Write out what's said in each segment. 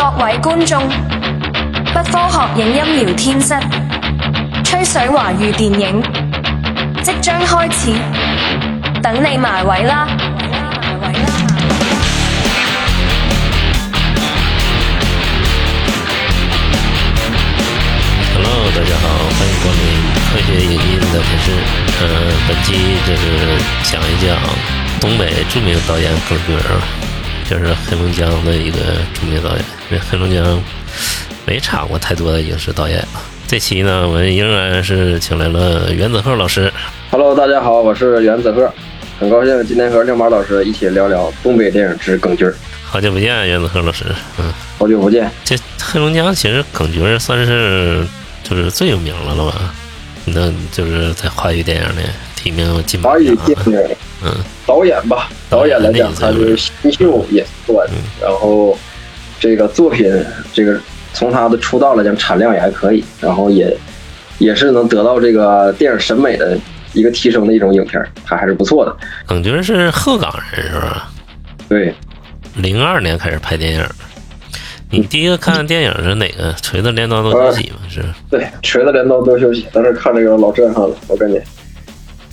各位觀眾，不科學影音聊天室，吹水華語電影即將開始，等你埋位啦！Hello，大家好，欢迎光临科学影音聊天室。呃，本期就是讲一讲东北著名导演耿军儿，就是黑龙江的一个著名导演。因为黑龙江没差过太多的影视导演啊。这期呢，我们仍然是请来了袁子鹤老师。Hello，大家好，我是袁子鹤，很高兴今天和亮马老师一起聊聊东北电影之耿军儿。好久不见，袁子鹤老师。嗯，好久不见，这黑龙江其实耿军儿算是就是最有名了了吧？那就是在华语电影里提名金马华语奖。电影嗯，导演吧，导演来讲，他是新秀也算，然后这个作品，这个从他的出道来讲，产量也还可以，然后也也是能得到这个电影审美的一个提升的一种影片，他还是不错的。耿军是鹤岗人是吧？对，零二年开始拍电影。你第一个看的电影是哪个？锤子镰刀都休息吗？是对，锤子镰刀都休息，当时看这个老震撼了，我感觉。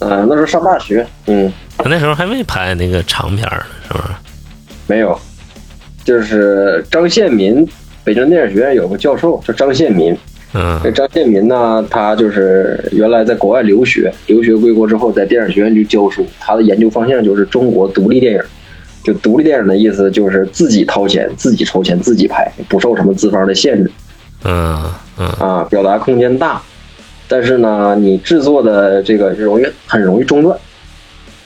嗯、那时候上大学，嗯，他那时候还没拍那个长片呢，是不是？没有，就是张献民，北京电影学院有个教授叫张献民。嗯这张献民呢，他就是原来在国外留学，留学归国之后在电影学院去教书。他的研究方向就是中国独立电影。就独立电影的意思就是自己掏钱、自己筹钱、自己拍，不受什么资方的限制嗯嗯啊，表达空间大。但是呢，你制作的这个容易很容易中断，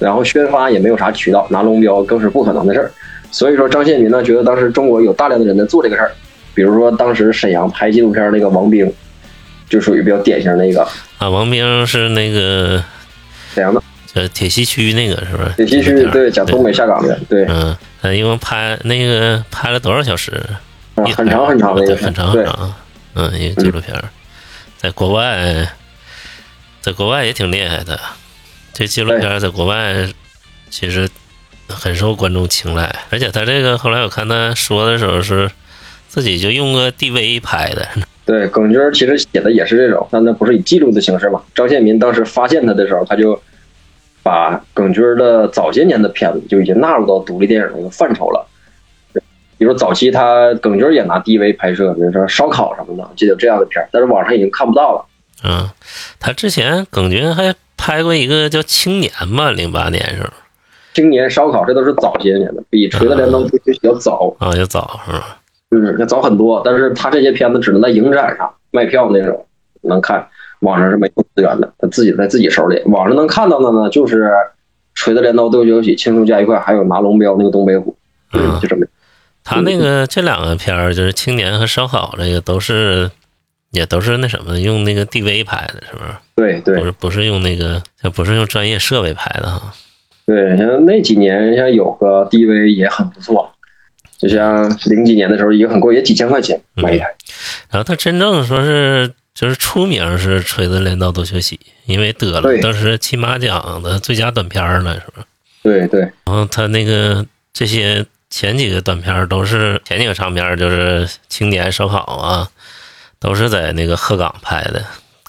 然后宣发也没有啥渠道，拿龙标更是不可能的事儿。所以说，张献民呢觉得当时中国有大量的人在做这个事儿，比如说当时沈阳拍纪录片那个王兵，就属于比较典型的一个啊，王兵是那个沈阳的呃铁西区那个是不是？铁西区，对，讲东北下岗的，对，嗯，他一共拍那个拍了多少小时？啊很长很长的一个，很长很长。嗯，一个纪录片，在国外，在国外也挺厉害的。这纪录片在国外其实很受观众青睐，而且他这个后来我看他说的时候是自己就用个 DV 拍的。对，耿军其实写的也是这种，但那不是以记录的形式嘛。张献民当时发现他的时候，他就把耿军的早些年的片子就已经纳入到独立电影的一个范畴了。比如早期他耿军也拿 DV 拍摄，比如说烧烤什么的，记得有这样的片儿，但是网上已经看不到了。嗯，他之前耿军还拍过一个叫《青年》吧，零八年时候青年烧烤这都是早些年的，比《锤子镰刀》要早，啊，要早是吧？嗯，要早很多。但是他这些片子只能在影展上卖票那种能看，网上是没有资源的，他自己在自己手里。网上能看到的呢，就是《锤子镰刀斗酒喜》、《轻松加一块》，还有拿龙标那个东北虎，嗯 就这么。他那个这两个片儿，就是《青年》和《烧烤》，这个都是也都是那什么，用那个 DV 拍的，是不是？对对不是不是用那个，就不是用专业设备拍的哈。对，像那几年像有个 DV 也很不错，就像零几年的时候也很贵，也几千块钱买一台。然后他真正说是就是出名是《锤子镰刀多学习》，因为得了当时金马奖的最佳短片儿了，是不是？对对然后他那个这些前几个短片儿都是前几个长片儿就是《青年》《烧烤》啊，都是在那个鹤岗拍的，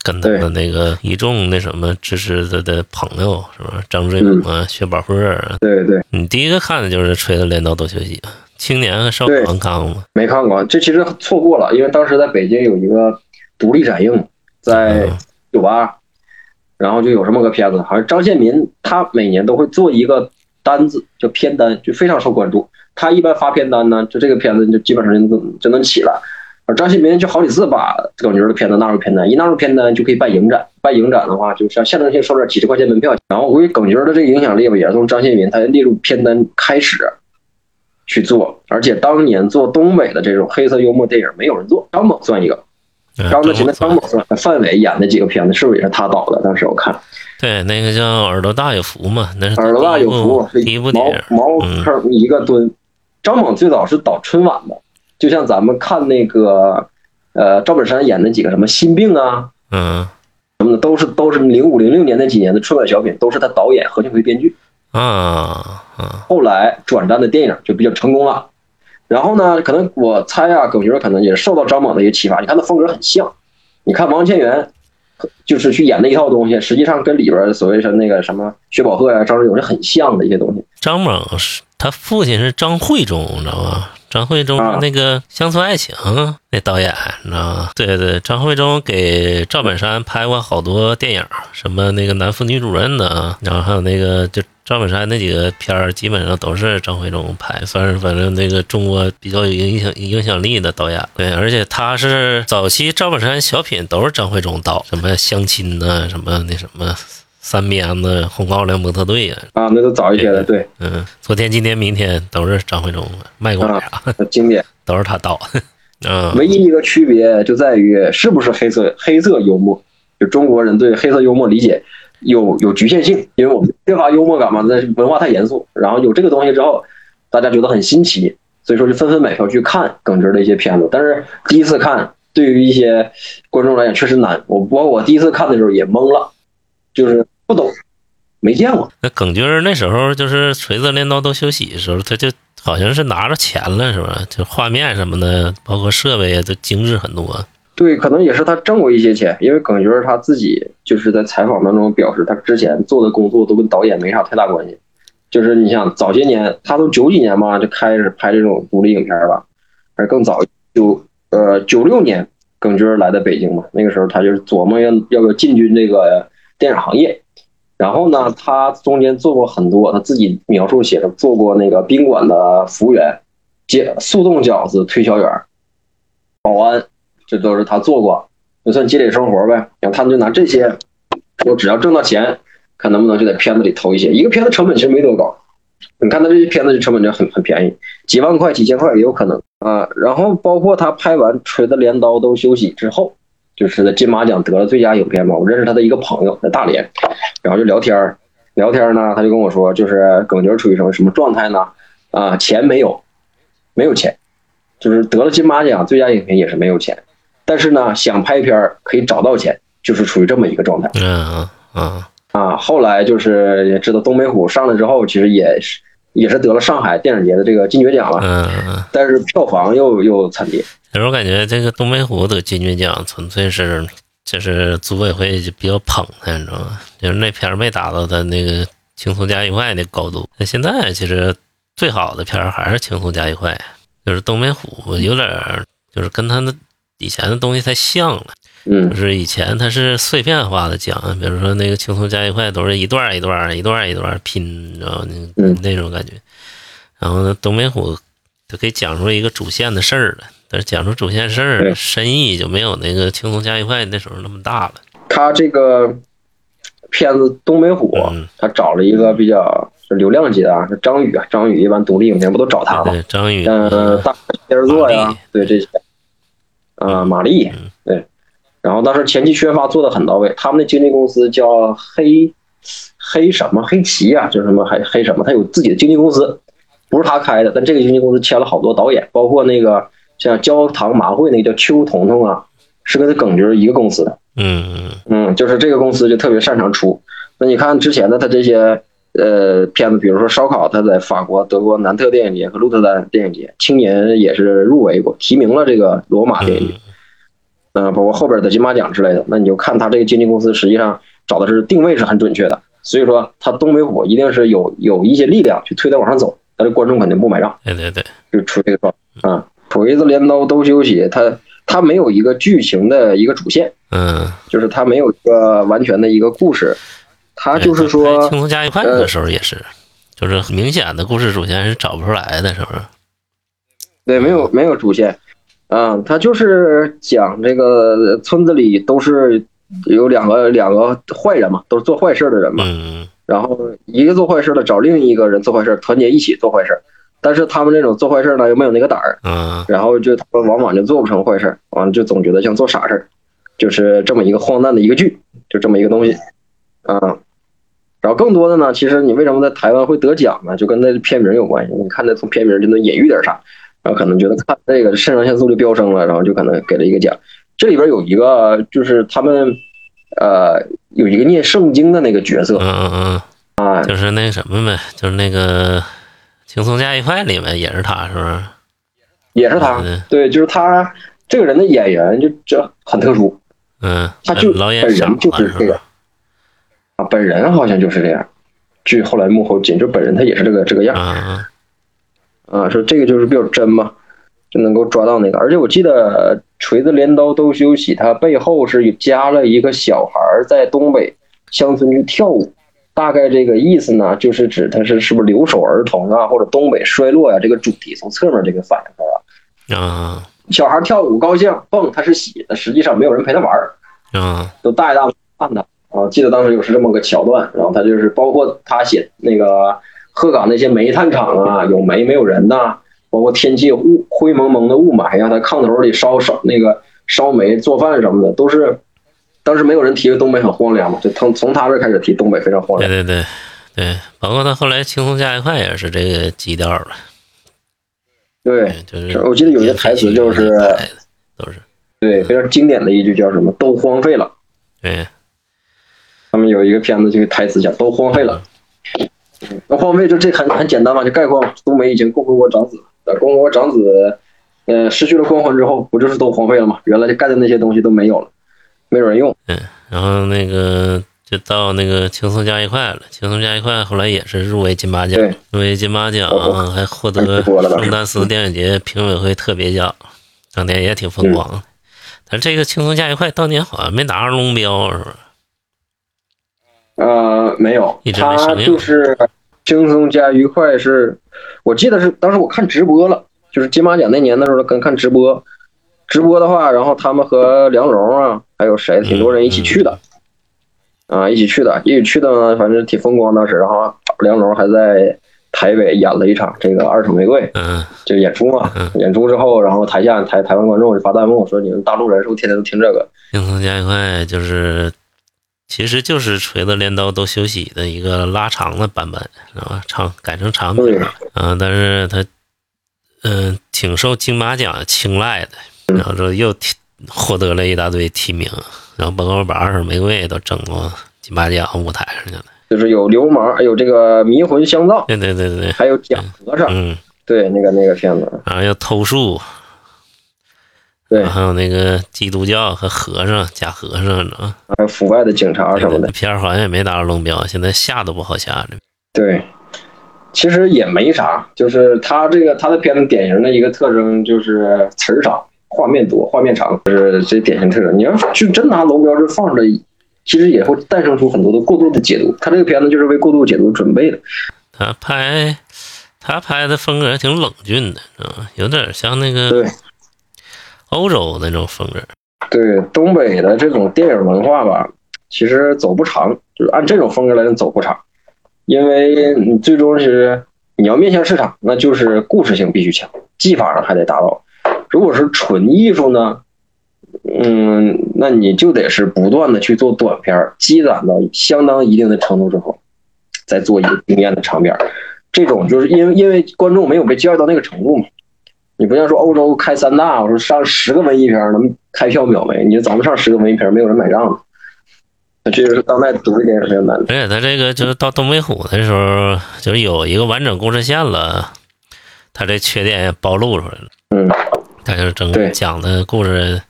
跟他们那个一众那什么支持他的朋友是吧？张志勇啊、薛宝鹤啊。对对，你第一个看的就是《锤子镰刀斗秀喜》，《青年》和《烧烤》对你看过吗？没看过，这其实错过了，因为当时在北京有一个独立展映，在嗯酒吧，然后就有这么个片子，好像张献民他每年都会做一个单子，叫片单，就非常受关注。他一般发片单呢，就这个片子就基本上就能就能起来。而张新民就好几次把耿军的片子纳入片单，一纳入片单就可以办影展，办影展的话，就像象征性收点几十块钱门票。然后我估计耿军的这个影响力吧，也是从张新民他列入片单开始去做，而且当年做东北的这种黑色幽默电影没有人做，张猛算一个。嗯张的前面张猛算，范伟演的几个片子是不是也是他导的？当时我看对，那个叫《耳朵大有福》嘛，那是耳朵大有福，第一部第一部茅电影。茅嗯坑一个蹲。张猛最早是导春晚的，就像咱们看那个呃赵本山演的几个什么心病啊嗯什么的，都是都是零五零六年那几年的春晚小品，都是他导演，何庆魁编剧。啊啊后来转战的电影就比较成功了。然后呢，可能我猜啊，耿觉可能也受到张猛的一些启发。你看他风格很像，你看王千源就是去演那一套东西，实际上跟里边所谓是那个什么薛宝鹤呀、张志勇是很像的一些东西。张猛是他父亲是张惠忠，你知道吗？张惠忠那个《乡村爱情》那导演，你知道吗？对对，张惠忠给赵本山拍过好多电影，什么那个男妇女主任的，然后还有那个就赵本山那几个片儿，基本上都是张惠忠拍，算是反正那个中国比较有影响影响力的导演。对，而且他是早期赵本山小品都是张惠忠导，什么相亲呐，什么那什么三鞭子、红高粱模特队呀、啊，那都早一些的，对，嗯，昨天、今天、明天都是张惠忠卖过啥，经典。都是他导。嗯，唯一一个区别就在于是不是黑色黑色幽默，就中国人对黑色幽默理解有有局限性，因为我们缺乏幽默感嘛，那文化太严肃。然后有这个东西之后，大家觉得很新奇，所以说就纷纷买票去看耿直的一些片子。但是第一次看，对于一些观众来讲确实难。我包括我第一次看的时候也懵了，就是不懂，没见过。那耿军那时候就是锤子镰刀都休息的时候，他就好像是拿着钱了，是吧？就画面什么的，包括设备都精致很多。对，可能也是他挣过一些钱，因为耿军他自己就是在采访当中表示，他之前做的工作都跟导演没啥太大关系。就是你想早些年，他都九几年嘛就开始拍这种独立影片了，还是更早九呃九六年耿军来到北京嘛，那个时候他就是琢磨要要不要进军这个电影行业。然后呢，他中间做过很多，他自己描述写的做过那个宾馆的服务员、接速冻饺子推销员、保安，这都是他做过，就算积累生活呗。然后他们就拿这些，我只要挣到钱，看能不能就在片子里投一些。一个片子成本其实没多高，你看他这些片子就成本就很很便宜，几万块、几千块也有可能啊。然后包括他拍完《锤子镰刀都休息》之后，就是在金马奖得了最佳影片嘛。我认识他的一个朋友在大连，然后就聊天儿，聊天儿呢，他就跟我说，就是耿直处于什么什么状态呢？啊，钱没有，没有钱，就是得了金马奖最佳影片也是没有钱，但是呢，想拍片儿可以找到钱，就是处于这么一个状态。嗯嗯啊，后来就是也知道东北虎上来之后，其实也是也是得了上海电影节的这个金爵奖了，嗯嗯。但是票房又又惨跌。有时候感觉这个东北虎得金爵奖，纯粹是就是组委会就比较捧他，你知道吗？就是那片儿没达到他那个轻松加愉快的高度。那现在其实最好的片儿还是轻松加愉快，就是东北虎有点就是跟他的以前的东西太像了。嗯就是以前它是碎片化的讲，比如说那个轻松加愉快都是一段一段儿一段一段拼，你知道吗？那嗯那种感觉。然后呢，东北虎就可以讲出一个主线的事儿了，但是讲出主线事儿对深意就没有那个轻松加愉快那时候那么大了。他这个片子《东北虎》嗯，他找了一个比较流量级的啊，是张宇啊，张宇一般独立影片不都找他吗？对，张宇，嗯，大片儿座呀，对这些，啊，玛丽嗯，对，然后当时前期宣发做的很到位，他们的经纪公司叫黑黑什么？黑旗啊，就是什么黑黑什么，他有自己的经纪公司，不是他开的，但这个经纪公司签了好多导演，包括那个像焦糖麻会那个叫邱彤彤啊，是跟他耿直一个公司的，嗯。嗯，就是这个公司就特别擅长出。那你看之前的他这些呃片子，比如说烧烤，他在法国、德国南特电影节和鹿特丹电影节，青年也是入围过，提名了这个罗马电影节，嗯、包括后边的金马奖之类的。那你就看他这个经纪公司实际上找的是定位是很准确的，所以说他东北虎一定是有有一些力量去推他往上走，但是观众肯定不买账。对对对，就出这个状态啊。锤子镰刀都休息，他他没有一个剧情的一个主线，嗯，就是他没有一个完全的一个故事，他就是说轻松加愉快的时候也是，就是很明显的故事主线是找不出来的，是不是？对，没有没有主线，啊，他就是讲这个村子里都是有两个两个坏人嘛，都是做坏事的人嘛，嗯然后一个做坏事的找另一个人做坏事，团结一起做坏事，但是他们这种做坏事呢又没有那个胆儿，嗯然后就他们往往就做不成坏事，完了就总觉得像做傻事儿，就是这么一个荒诞的一个剧，就这么一个东西，啊。然后更多的呢，其实你为什么在台湾会得奖呢？就跟那片名有关系。你看那从片名就能隐喻点啥，然后可能觉得看这个肾上腺素就飙升了，然后就可能给了一个奖。这里边有一个就是他们呃有一个念圣经的那个角色嗯嗯嗯，啊，就是那个什么呗，就是那个轻松加愉快里面也是他，是不是？也是他嗯，对，就是他这个人的演员就这很特殊嗯，他就老演本人就是这个？啊，本人好像就是这样。据后来幕后检，就本人他也是这个这个样啊，啊，说这个就是比较真嘛，就能够抓到那个。而且我记得锤子镰刀都休息，它背后是加了一个小孩儿在东北乡村去跳舞，大概这个意思呢，就是指他是是不是留守儿童啊，或者东北衰落呀、这个主题从侧面这个反映出来。啊小孩跳舞高兴蹦，他是喜的，实际上没有人陪他玩儿，啊都大爷大妈看他。啊，记得当时有是这么个桥段，然后他就是包括他写那个鹤岗那些煤炭厂啊，有煤没有人呐、包括天气雾灰蒙蒙的雾霾呀，他炕头里烧烧那个烧煤做饭什么的，都是当时没有人提东北很荒凉嘛，就从从他这开始提东北非常荒凉。对对对对，包括他后来轻松加一块也是这个基调了，对，就是是我记得有些台词就是都是对，非常经典的一句叫什么“都荒废了对”。他们有一个片子，这个台词讲“都荒废了”。那荒废就这很很简单嘛，就概括东梅已经共和国长子了，呃共和国长子，呃，失去了光环之后，不就是都荒废了吗？原来就盖的那些东西都没有了，没有人用。嗯然后那个就到那个轻松加一块了，轻松加一块后来也是入围金马奖对，入围金马奖啊还获得圣丹斯电影节评委会特别奖，当年也挺风光的。但这个轻松加一块当年好像没拿上龙标，是吧？呃，没有他就是轻松加愉快是，我记得是当时我看直播了，就是金马奖那年的时候跟看直播，直播的话，然后他们和梁龙啊，还有谁，挺多人一起去的，啊，一起去的，一起去的呢，反正挺风光当时，然后梁龙还在台北演了一场这个《二手玫瑰》，嗯就演出嘛，演出之后，然后台下台台湾观众就发弹幕说你们大陆人是不是天天都听这个？轻松加愉快就是，其实就是锤子镰刀都休息的一个拉长的版本，知道吧？长改成长版对。了啊，但是它嗯、挺受金马奖青睐的，然后说又提获得了一大堆提名，然后包括把《二手玫瑰》都整到金马奖舞台上去了。就是有流氓，还有这个迷魂香皂，对对对对。对，还有假和尚，嗯，对，那个那个片子，然后要偷树，对，还有那个基督教和和尚假和尚，呢？还有腐败的警察什么的，片儿好像也没拿着龙标，现在下都不好下了。对，其实也没啥，就是他这个他的片子典型的一个特征就是词儿少，画面多，画面长，就是这典型特征。你要去真拿龙标这放出来，其实也会诞生出很多的过度的解读。他这个片子就是为过度解读准备的。他拍他拍的风格挺冷峻的，嗯？有点像那个对欧洲那种风格。对，东北的这种电影文化吧，其实走不长，就是按这种风格来讲走不长，因为你最终是你要面向市场，那就是故事性必须强，技法上还得达到。如果是纯艺术呢，嗯，那你就得是不断的去做短片，积攒到相当一定的程度之后，再做一个惊艳的长片。这种就是因为因为观众没有被教育到那个程度嘛。你不像说欧洲开三大，我说上十个文艺片儿能开票秒没，你说咱们上十个文艺片儿没有人买账这就是当代独立电影非常难的。而且他这个就是到东北虎的时候，就是有一个完整故事线了，他这缺点也暴露出来了。嗯，他就是整个讲的故事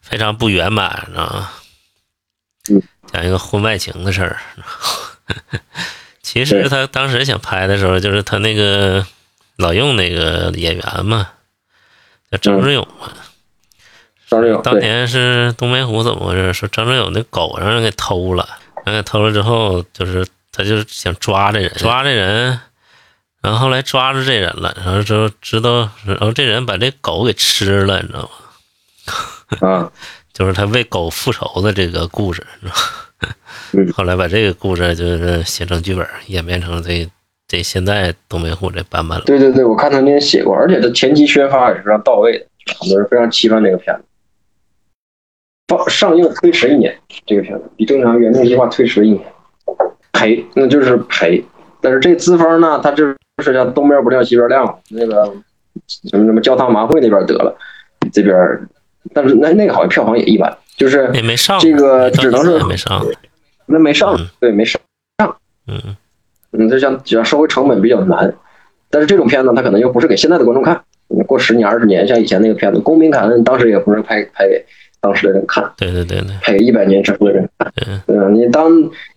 非常不圆满，知道吗？嗯，讲一个婚外情的事儿。其实他当时想拍的时候，就是他那个老用那个演员嘛，叫张志勇嘛。张志勇，当年是东北虎怎么回事？说张志勇那狗让人给偷了，让给偷了之后，就是他就是想抓这人，抓这人，然后后来抓住这人了，然后之后知道，然后这人把这狗给吃了，你知道吗？啊，就是他为狗复仇的这个故事，你知道吗 嗯后来把这个故事就是写成剧本，演变成这这现在东北虎这版本了。对对对，我看他那天写过，而且他前期宣发也是非常到位的，很多人非常期盼这个片子。放上映推迟一年，这个片子比正常原定计划推迟一年，赔那就是赔。但是这资方呢，他就是叫东边不亮西边亮，那个什么什么焦糖麻会那边得了，这边，但是那那个好像票房也一般，就是也没上，这个到只能是没上，那没上嗯，对，没上。嗯，嗯，就像只要收回成本比较难，但是这种片子它可能又不是给现在的观众看，过十年二十年，像以前那个片子《公民凯恩》，当时也不是拍拍给当时的人看，对对对对，拍给一百年之后的人看。嗯？你当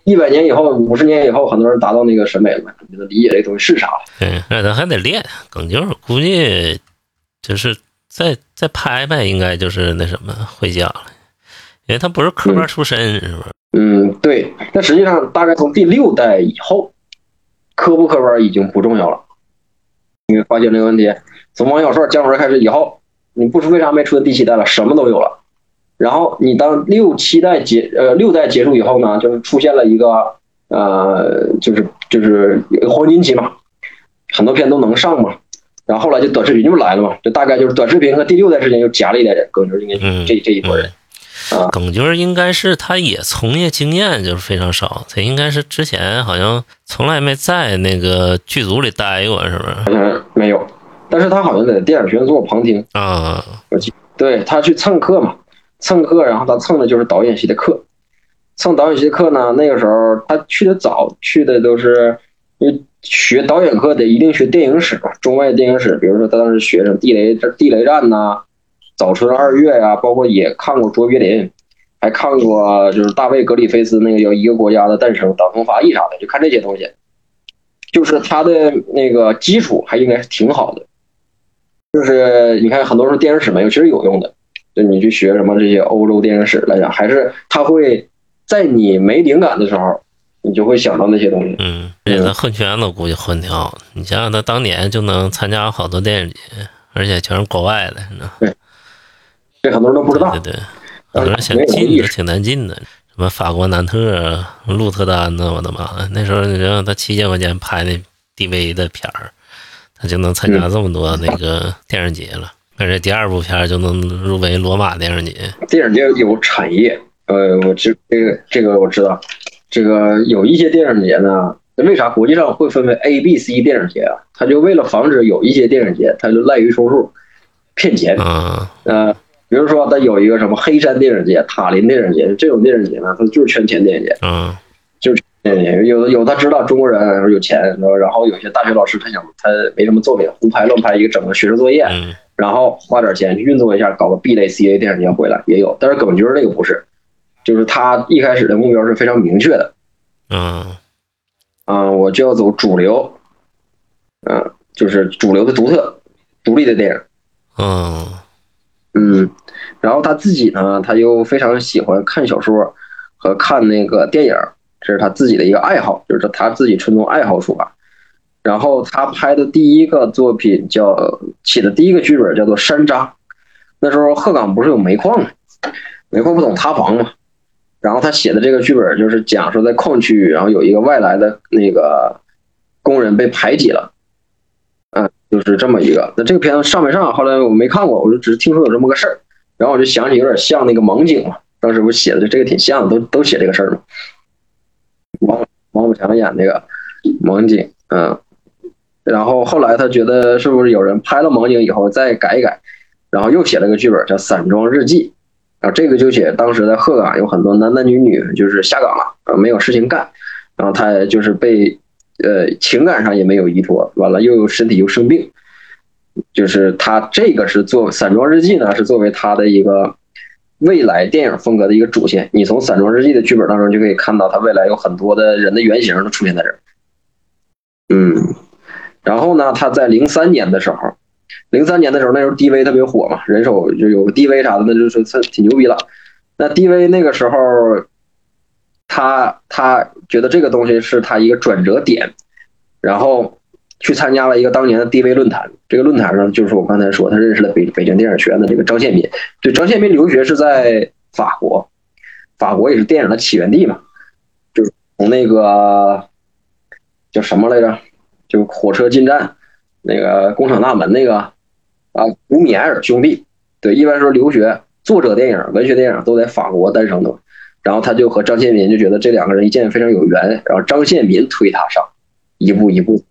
一百年以后、五十年以后，很多人达到那个审美了，你就理解这东西是啥了。对，那咱还得练梗球，估计就是再再拍拍，应该就是那什么回家了，因为他不是科班出身，是不是？嗯，对。但实际上，大概从第六代以后，科不科班已经不重要了。你会发现这个问题，从王小帅、姜文开始以后，你不出为啥没出现第七代了，什么都有了。然后你当六七代结呃六代结束以后呢，就是出现了一个呃，就是就是黄金期嘛，很多片都能上嘛。然后后来就短视频就来了嘛，就大概就是短视频和第六代之间又夹了一点点，更就是应该嗯，这这一波人。啊。耿军应该是他也从业经验就是非常少，他应该是之前好像从来没在那个剧组里待过，是不是？好像没有，但是他好像在电影学院做过旁听，啊，对他去蹭课嘛，蹭课，然后他蹭的就是导演系的课，蹭导演系的课呢，那个时候他去的早，去的都是因为学导演课得一定学电影史嘛，中外电影史，比如说他当时学什么地雷地雷战呐、早春二月呀、包括也看过卓别林，还看过就是大卫格里菲斯那个叫一个国家的诞生、党同伐异啥的，就看这些东西，就是他的那个基础还应该是挺好的。就是你看，很多时候电影史没有，其实有用的。就你去学什么这些欧洲电影史来讲，还是他会在你没灵感的时候，你就会想到那些东西。嗯，而且他混圈子估计混挺好的。你想想，他当年就能参加好多电影节，而且全是国外的，你知道？这很多人都不知道对。对，很多人想进都挺难进的。什么法国南特、鹿特丹呢？我的妈！那时候你让他七千块钱拍那 DV 的片儿，他就能参加这么多那个电影节了。而且第二部片儿就能入围罗马电影节。电影节有产业，呃，我知这个这个我知道，这个有一些电影节呢，为啥国际上会分为 A、B、C 电影节啊？他就为了防止有一些电影节，他就滥竽充数，骗钱。啊，呃，比如说他有一个什么黑山电影节、塔林电影节，这种电影节呢，它就是圈钱电影节。嗯电影节有有他知道中国人有钱，然后有些大学老师他想他没什么作品，胡拍乱拍一个整个学术作业，嗯然后花点钱去运作一下，搞个 B 类 C A 电影节回来也有。但是耿军那个不是，就是他一开始的目标是非常明确的，嗯啊、我就要走主流，嗯、就是主流的独特、独立的电影。嗯嗯，然后他自己呢，他又非常喜欢看小说和看那个电影，这是他自己的一个爱好，就是他自己纯从爱好出发。然后他拍的第一个作品叫写的第一个剧本叫做《山楂》，那时候鹤岗不是有煤矿吗？煤矿不总塌房嘛。然后他写的这个剧本就是讲说在矿区，然后有一个外来的那个工人被排挤了，就是这么一个。那这个片子上没上？后来我没看过，我就只是听说有这么个事儿，然后我就想起有点像那个盲井嘛，当时不写的这个挺像的，都都写这个事儿嘛。王王宝强演那个盲井，嗯，然后后来他觉得是不是有人拍了盲井以后再改一改，然后又写了个剧本叫《散装日记》，然后这个就写当时在鹤岗有很多男男女女就是下岗了，啊，没有事情干，然后他就是被呃情感上也没有依托，完了又身体又生病，就是他这个是做《散装日记》呢，是作为他的一个未来电影风格的一个主线。你从《散装日记》的剧本当中就可以看到，他未来有很多的人的原型都出现在这儿。嗯，然后呢，他在零三年的时候，零三年的时候那时候 DV 特别火嘛，人手就有个 DV 啥的，那就是挺牛逼了。那 DV 那个时候，他他觉得这个东西是他一个转折点，然后去参加了一个当年的 DV 论坛。这个论坛上就是我刚才说，他认识了北北京电影学院的这个张献民。对，张献民留学是在法国，法国也是电影的起源地嘛，就是从那个叫什么来着，就火车进站那个工厂大门那个啊，古米埃尔兄弟。对，一般说留学作者电影、文学电影都在法国诞生的。然后他就和张献民就觉得这两个人一见非常有缘，然后张献民推他上，一步一步。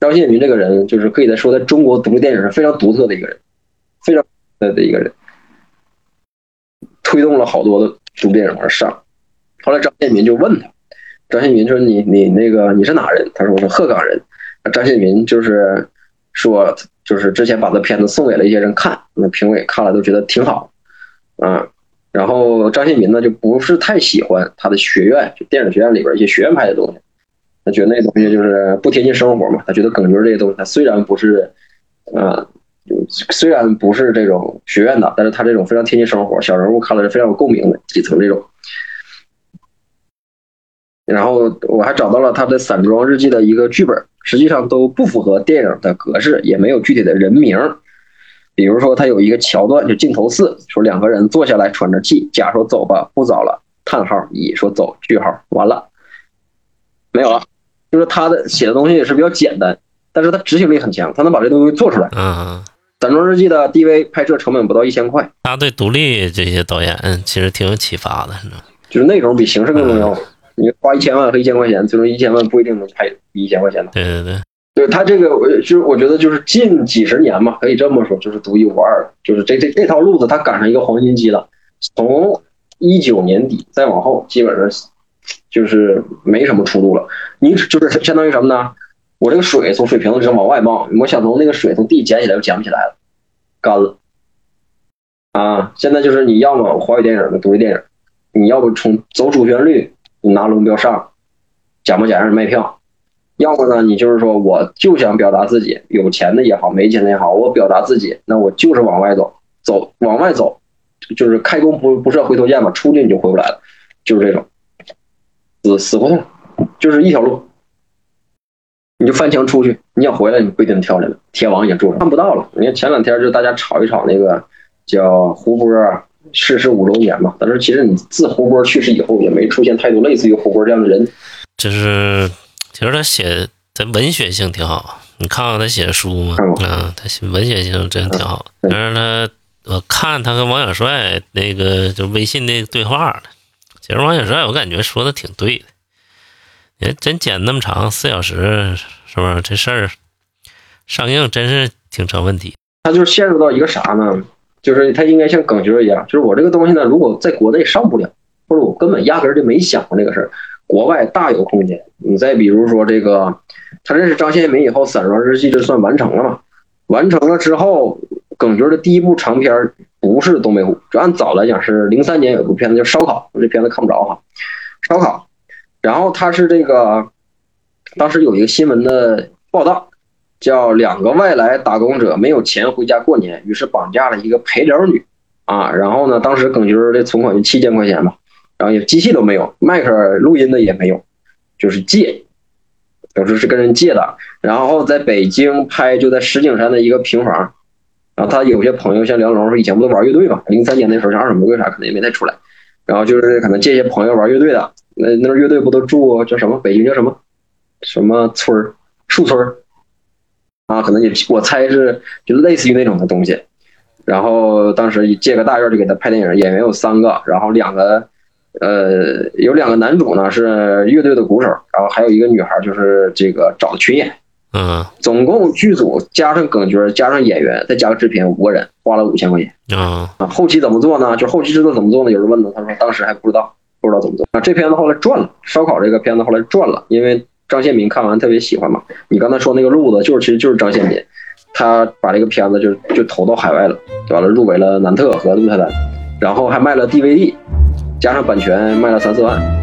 张献民这个人就是可以在说在中国独立电影上非常独特的一个人，非常独特的一个人，推动了好多的独立电影而上。后来张献民就问他，张献民说你你那个你是哪人？他说我是鹤岗人。张献民就是说，就是之前把这片子送给了一些人看，那评委看了都觉得挺好，嗯，然后张献民呢就不是太喜欢他的学院，就电影学院里边一些学院派的东西，他觉得那东西就是不贴近生活嘛，他觉得耿军这些东西，他虽然不是，呃，虽然不是这种学院的，但是他这种非常贴近生活，小人物看了是非常有共鸣的，底层这种。然后我还找到了他的散装日记的一个剧本，实际上都不符合电影的格式，也没有具体的人名。比如说，他有一个桥段，就镜头四，说两个人坐下来喘着气，甲说走吧，不早了，叹号，乙说走，句号，完了，没有了。就是他的写的东西也是比较简单，但是他执行力很强，他能把这东西做出来。嗯，散装日记的 DV 拍摄成本不到一千块，他对独立这些导演其实挺有启发的，就是内容比形式更重要。你花一千万和一千块钱，最终一千万不一定能拍比一千块钱的。对对对，对他这个，我就是我觉得就是近几十年嘛，可以这么说，就是独一无二的，就是这这这套路子，他赶上一个黄金期了。从一九年底再往后，基本上就是没什么出路了。你就是相当于什么呢？我这个水从水瓶子上往外冒，我想从那个水从地捡起来又捡不起来了，干了。啊，现在就是你要么华语电影的独立电影，你要不从走主旋律。你拿龙标上，假模假样卖票，要么呢，你就是说我就想表达自己，有钱的也好，没钱的也好，我表达自己，那我就是往外走，走往外走，就是开弓不不是要回头箭嘛，出去你就回不来了，就是这种，死死胡同，就是一条路，你就翻墙出去，你想回来你不一定跳来了，铁网已经住了，看不到了。你看前两天就大家吵一吵那个叫胡波。逝世五周年嘛，但是其实你自胡波去世以后，也没出现太多类似于胡波这样的人。就是其实他写的文学性挺好，你看看他写的书嘛，嗯，他写文学性真挺好。但是他我看他跟王小帅那个就微信那对话了，其实王小帅我感觉说的挺对的。你真剪那么长四小时，是不是这事儿上映真是挺成问题？他就是陷入到一个啥呢？就是他应该像耿军一样，就是我这个东西呢，如果在国内上不了，或者我根本压根儿就没想过这个事儿，国外大有空间。你再比如说这个，他认识张献民以后，《散装日记》就算完成了嘛？完成了之后，耿军的第一部长片不是《东北虎》，就按早来讲是零三年有部片子叫《烧烤》，这片子看不着哈，《烧烤》。然后他是这个，当时有一个新闻的报道。叫两个外来打工者没有钱回家过年，于是绑架了一个陪聊女，啊，然后呢，当时耿军的存款就七千块钱吧，然后也机器都没有，麦克录音的也没有，就是借，有时候是跟人借的，然后在北京拍，就在石景山的一个平房，然后他有些朋友像梁龙，以前不都玩乐队嘛，零三年那时候像二手玫瑰啥可能也没太出来，然后就是可能借些朋友玩乐队的，那那乐队不都住叫什么北京叫什么什么村儿树村儿。啊，可能也我猜是就类似于那种的东西，然后当时借个大院就给他拍电影，演员有三个，然后两个，呃，有两个男主呢是乐队的鼓手，然后还有一个女孩就是这个找的群演，嗯，总共剧组加上耿军加上演员再加个制片五个人花了五千块钱，啊啊，后期怎么做呢？就后期制作怎么做呢？有人问呢，他说当时还不知道，不知道怎么做啊。这片子后来赚了，烧烤这个片子后来赚了，因为。张献民看完特别喜欢嘛？你刚才说那个路子，就是其实就是张献民，他把这个片子就就投到海外了，完了入围了南特和鹿特丹，然后还卖了 DVD，加上版权卖了三四万。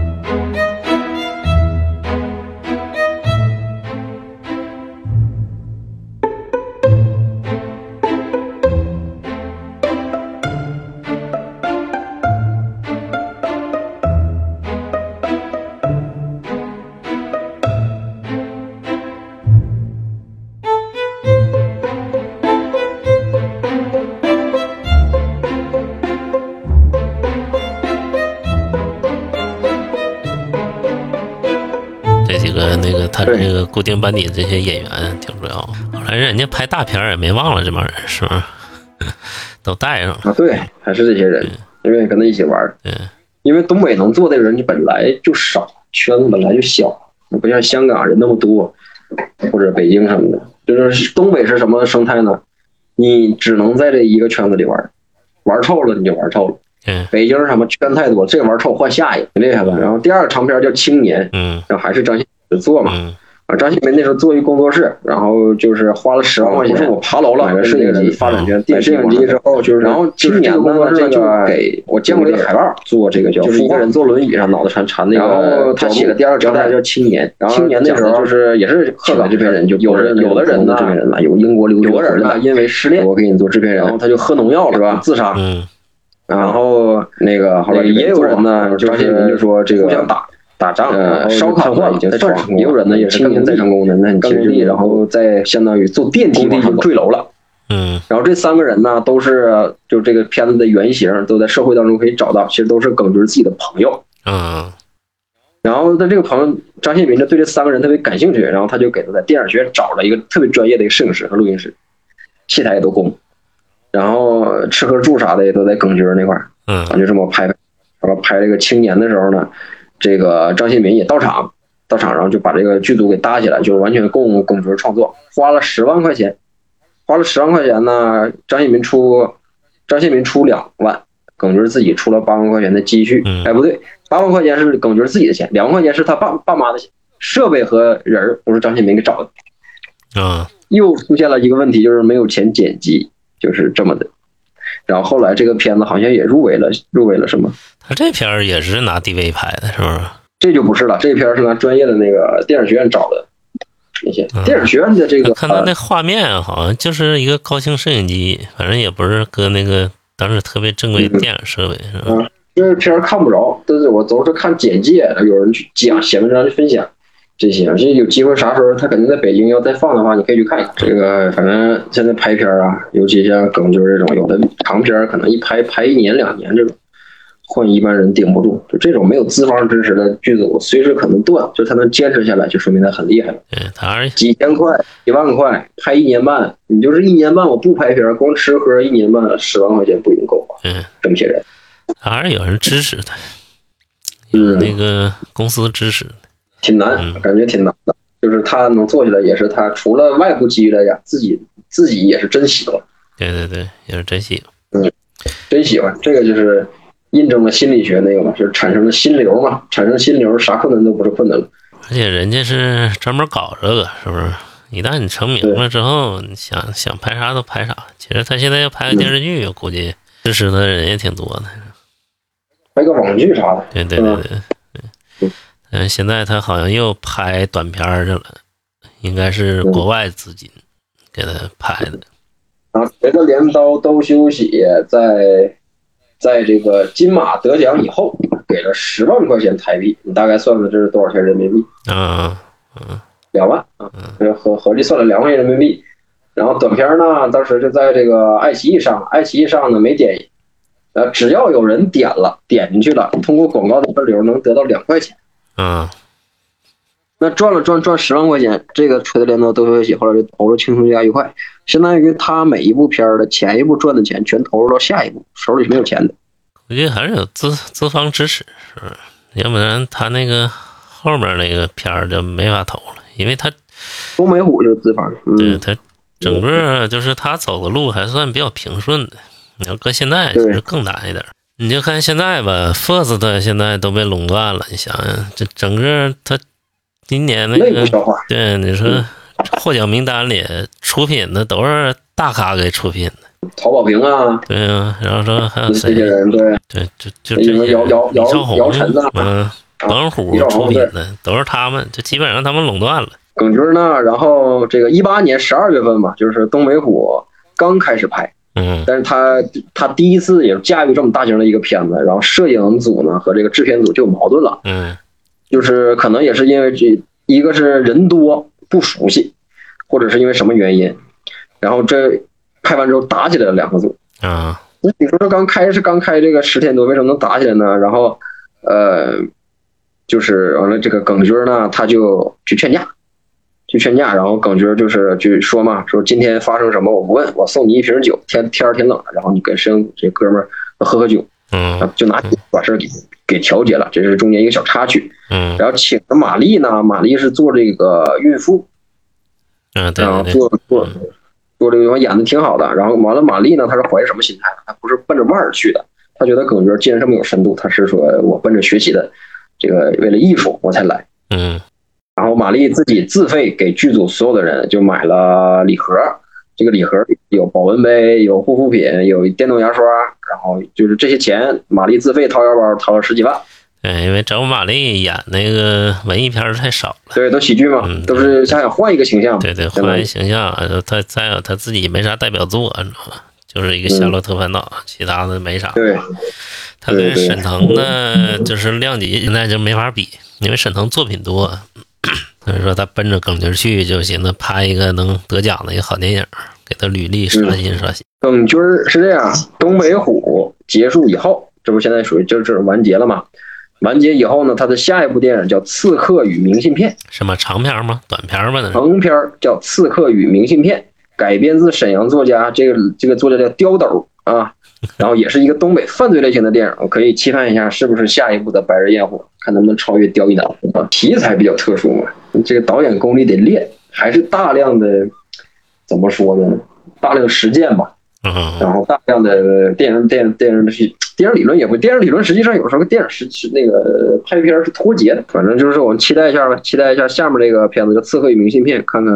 班底这些演员挺重要。后来人家拍大片也没忘了这帮人，是吧？都带上了啊。对，还是这些人，因为跟他一起玩。对，因为东北能做的人你本来就少，圈子本来就小，不像香港人那么多，或者北京什么的。就是东北是什么生态呢？你只能在这一个圈子里玩，玩臭了你就玩臭了。嗯。北京什么圈太多，这玩臭换下一个，厉害吧？然后第二个长片叫《青年》，嗯，然后还是张信。做嘛，啊，张新民那时候做一工作室，然后就是花了十万块钱，不是我爬楼了，摄影机，发展摄影机之后，就是然后今年呢，这个给我见过这个海报，做这个叫就是一个人坐轮椅上，脑袋缠缠那个，然后他写的第二个交代叫青年，然后青年那时候就是也是鹤岗这边人，就有人有的人呢，这边人呢，有英国留学的人呢，因为失恋，我给你做制片人，然后他就喝农药了，是吧？自杀，嗯，然后那个后来也有人呢，就是就说这个互相打。打仗，呃，烧烤已经算成功，也有人呢也是更再成功的，那你实地，然后再相当于坐电梯往上坠楼了，嗯，然后这三个人呢都是就这个片子的原型都在社会当中可以找到，其实都是耿直自己的朋友，嗯，然后他这个朋友张献民呢对这三个人特别感兴趣，然后他就给他在电影学院找了一个特别专业的一个摄影师和录音师，器材也都供，然后吃喝住啥的也都在耿直那块儿，嗯，就这么拍，然后拍这个青年的时候呢。这个张新民也到场，到场然后就把这个剧组给搭起来，就是完全供耿直创作，花了十万块钱，花了十万块钱呢，张新民出，张新民出两万，耿直自己出了八万块钱的积蓄，哎不对，八万块钱是耿直自己的钱，两万块钱是他爸爸妈的钱，设备和人儿都是张新民给找的，啊，又出现了一个问题，就是没有钱剪辑，就是这么的。然后后来这个片子好像也入围了，入围了什么？他这片儿也是拿 DV 拍的，是不是？这就不是了，这片儿是拿专业的那个电影学院找的那些电影学院的这个。看他那画面好像就是一个高清摄影机，反正也不是搁那个当时特别正规的电影设备，是吧？这片儿看不着，但是我都是看简介，有人去讲，写文章去分享。这些，这有机会啥时候他肯定在北京要再放的话，你可以去看一看。这个反正现在拍片啊，尤其像耿军这种，有的长片可能一拍拍一年两年这种，换一般人顶不住。就这种没有资方支持的剧组，随时可能断，就他能坚持下来，就说明他很厉害了。对，他几千块、几万块拍一年半，你就是一年半我不拍片，光吃喝一年半十万块钱不一定够啊。嗯，这么些人，还是有人支持他，有那个公司支持。挺难，感觉挺难的。就是他能做起来，也是他除了外部机遇来讲，自己自己也是真喜欢。对对对，也是真喜欢。嗯，真喜欢。这个就是印证了心理学那个嘛，就是产生了心流嘛，产生心流，啥困难都不是困难了。而且人家是专门搞这个，是不是？一旦你成名了之后，你想想拍啥都拍啥。其实他现在要拍个电视剧，我估计支持的人也挺多的。拍个网剧啥的。对对对对。嗯，现在他好像又拍短片去了，应该是国外资金给他拍的。啊，别的镰刀都休息，在在这个金马得奖以后，给了十万块钱台币，你大概算算这是多少钱人民币？啊嗯，两万啊，合合计算了两万人民币。然后短片呢，当时就在这个爱奇艺上，爱奇艺上呢没点，呃，只要有人点了，点进去了，通过广告的分流能得到两块钱。嗯，那赚了赚赚十万块钱，这个锤子镰刀都休息，后来就投入轻松加愉快，相当于他每一部片儿的前一部赚的钱全投入到下一部，手里是没有钱的。我觉得还是有资资方支持，是不是？要不然他那个后面那个片儿就没法投了，因为他东北虎就是资方，对他整个就是他走的路还算比较平顺的，你要搁现在就是更难一点。你就看现在吧，First 现在都被垄断了。你想想，这整个他今年那个，对你说获奖名单里出品的都是大咖给出品的，曹保平啊，对啊，然后说还有谁？这些人对对，就就这些姚姚姚姚晨啊，嗯，王虎出品的都是他们，就基本上他们垄断了。耿军呢，然后这个一八年十二月份嘛，就是东北虎刚开始拍。嗯，但是他他第一次也驾驭这么大型的一个片子，然后摄影组呢和这个制片组就有矛盾了。嗯，就是可能也是因为这一个是人多不熟悉，或者是因为什么原因，然后这拍完之后打起来了两个组。啊，那你说这刚开是刚开这个十天多，为什么能打起来呢？然后呃，就是完了这个耿军呢，他就去劝架。去劝架，然后耿军就是就说嘛，说今天发生什么我不问，我送你一瓶酒，天天儿挺冷的，然后你跟摄影这哥们儿喝喝酒，嗯，就拿酒把事儿给给调解了，这是中间一个小插曲，嗯，然后请的玛丽呢，玛丽是做这个孕妇，嗯，对，然后做做做这个地方演的挺好的，然后完了，玛丽呢，她是怀着什么心态？她不是奔着腕儿去的，她觉得耿军既然这么有深度，她是说我奔着学习的，这个为了艺术我才来，嗯。然后马丽自己自费给剧组所有的人就买了礼盒，这个礼盒有保温杯，有护肤品，有电动牙刷，然后就是这些钱，马丽自费掏腰包掏了十几万。对，因为找马丽演那个文艺片太少了，对，都喜剧嘛，嗯都是想想换一个形象。对对，换一个形象，他再有他自己没啥代表作，你知道吗？就是一个《夏洛特烦恼》，其他的没啥。对，他跟沈腾呢，就是量级现在就没法比，因为沈腾作品多，所以说他奔着耿军去，就寻思拍一个能得奖的一个好电影，给他履历刷新刷新。耿军是这样，东北虎结束以后，这不现在属于就是完结了吗？完结以后呢，他的下一部电影叫《刺客与明信片》，什么长片吗？短片吗？长片叫《刺客与明信片》，改编自沈阳作家这个这个作家叫刁斗啊，然后也是一个东北犯罪类型的电影，我可以期盼一下是不是下一部的《白日焰火》，看能不能超越刁一男啊？题材比较特殊嘛，这个导演功力得练，还是大量的怎么说呢？大量实践吧，嗯，然后大量的电影电影电影的是电影理论也会，电影理论实际上有时候跟电影实是那个拍片是脱节的。反正就是我们期待一下吧，期待一下下面这个片子叫《刺客与明信片》，看看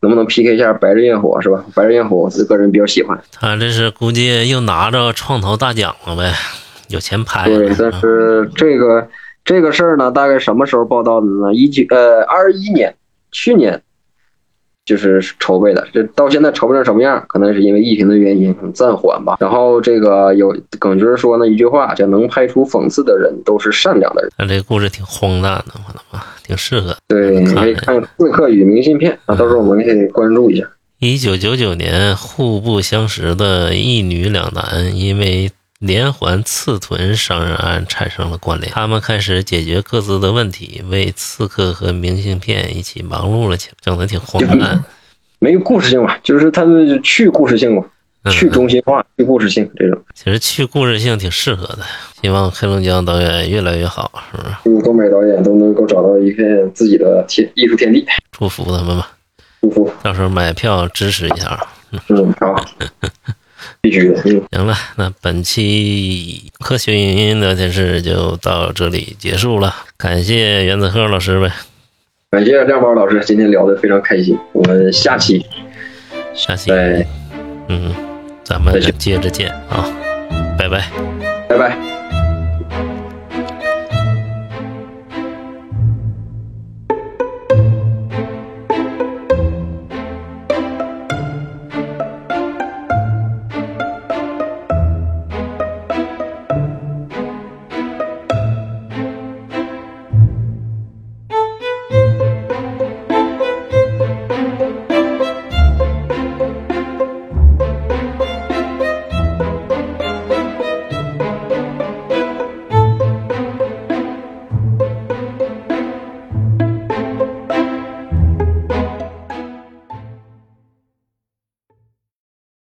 能不能 PK 一下《白日焰火》是吧？《白日焰火》我自个人比较喜欢。他这是估计又拿着创投大奖了呗，有钱拍对，但是这个这个事儿呢，大概什么时候报道的呢？一九呃二一年，去年就是筹备的，这到现在筹备成什么样？可能是因为疫情的原因，暂缓吧。然后这个有耿军说呢一句话，叫“能拍出讽刺的人都是善良的人那这个故事挺荒诞的，我的妈，挺适合。”。对，你可以看《刺客与明信片》啊，到时候我们可以关注一下。一九九九年，互不相识的一女两男因为连环刺豚伤人案产生了关联，他们开始解决各自的问题，为刺客和明信片一起忙碌了起来，整的挺荒诞。没有故事性吧，就是它的去故事性嘛，嗯去中心化、去故事性这种。其实去故事性挺适合的，希望黑龙江导演越来越好，是不是？祝东北导演都能够找到一片自己的天艺术天地，祝福他们吧，祝福。到时候买票支持一下。嗯，好，必须的。嗯，行了，那本期科学影音聊天室就到这里结束了，感谢袁子鹤老师呗。感谢亮宝老师，今天聊的非常开心。我们下期下期再嗯，咱们接着见啊，拜拜。拜拜。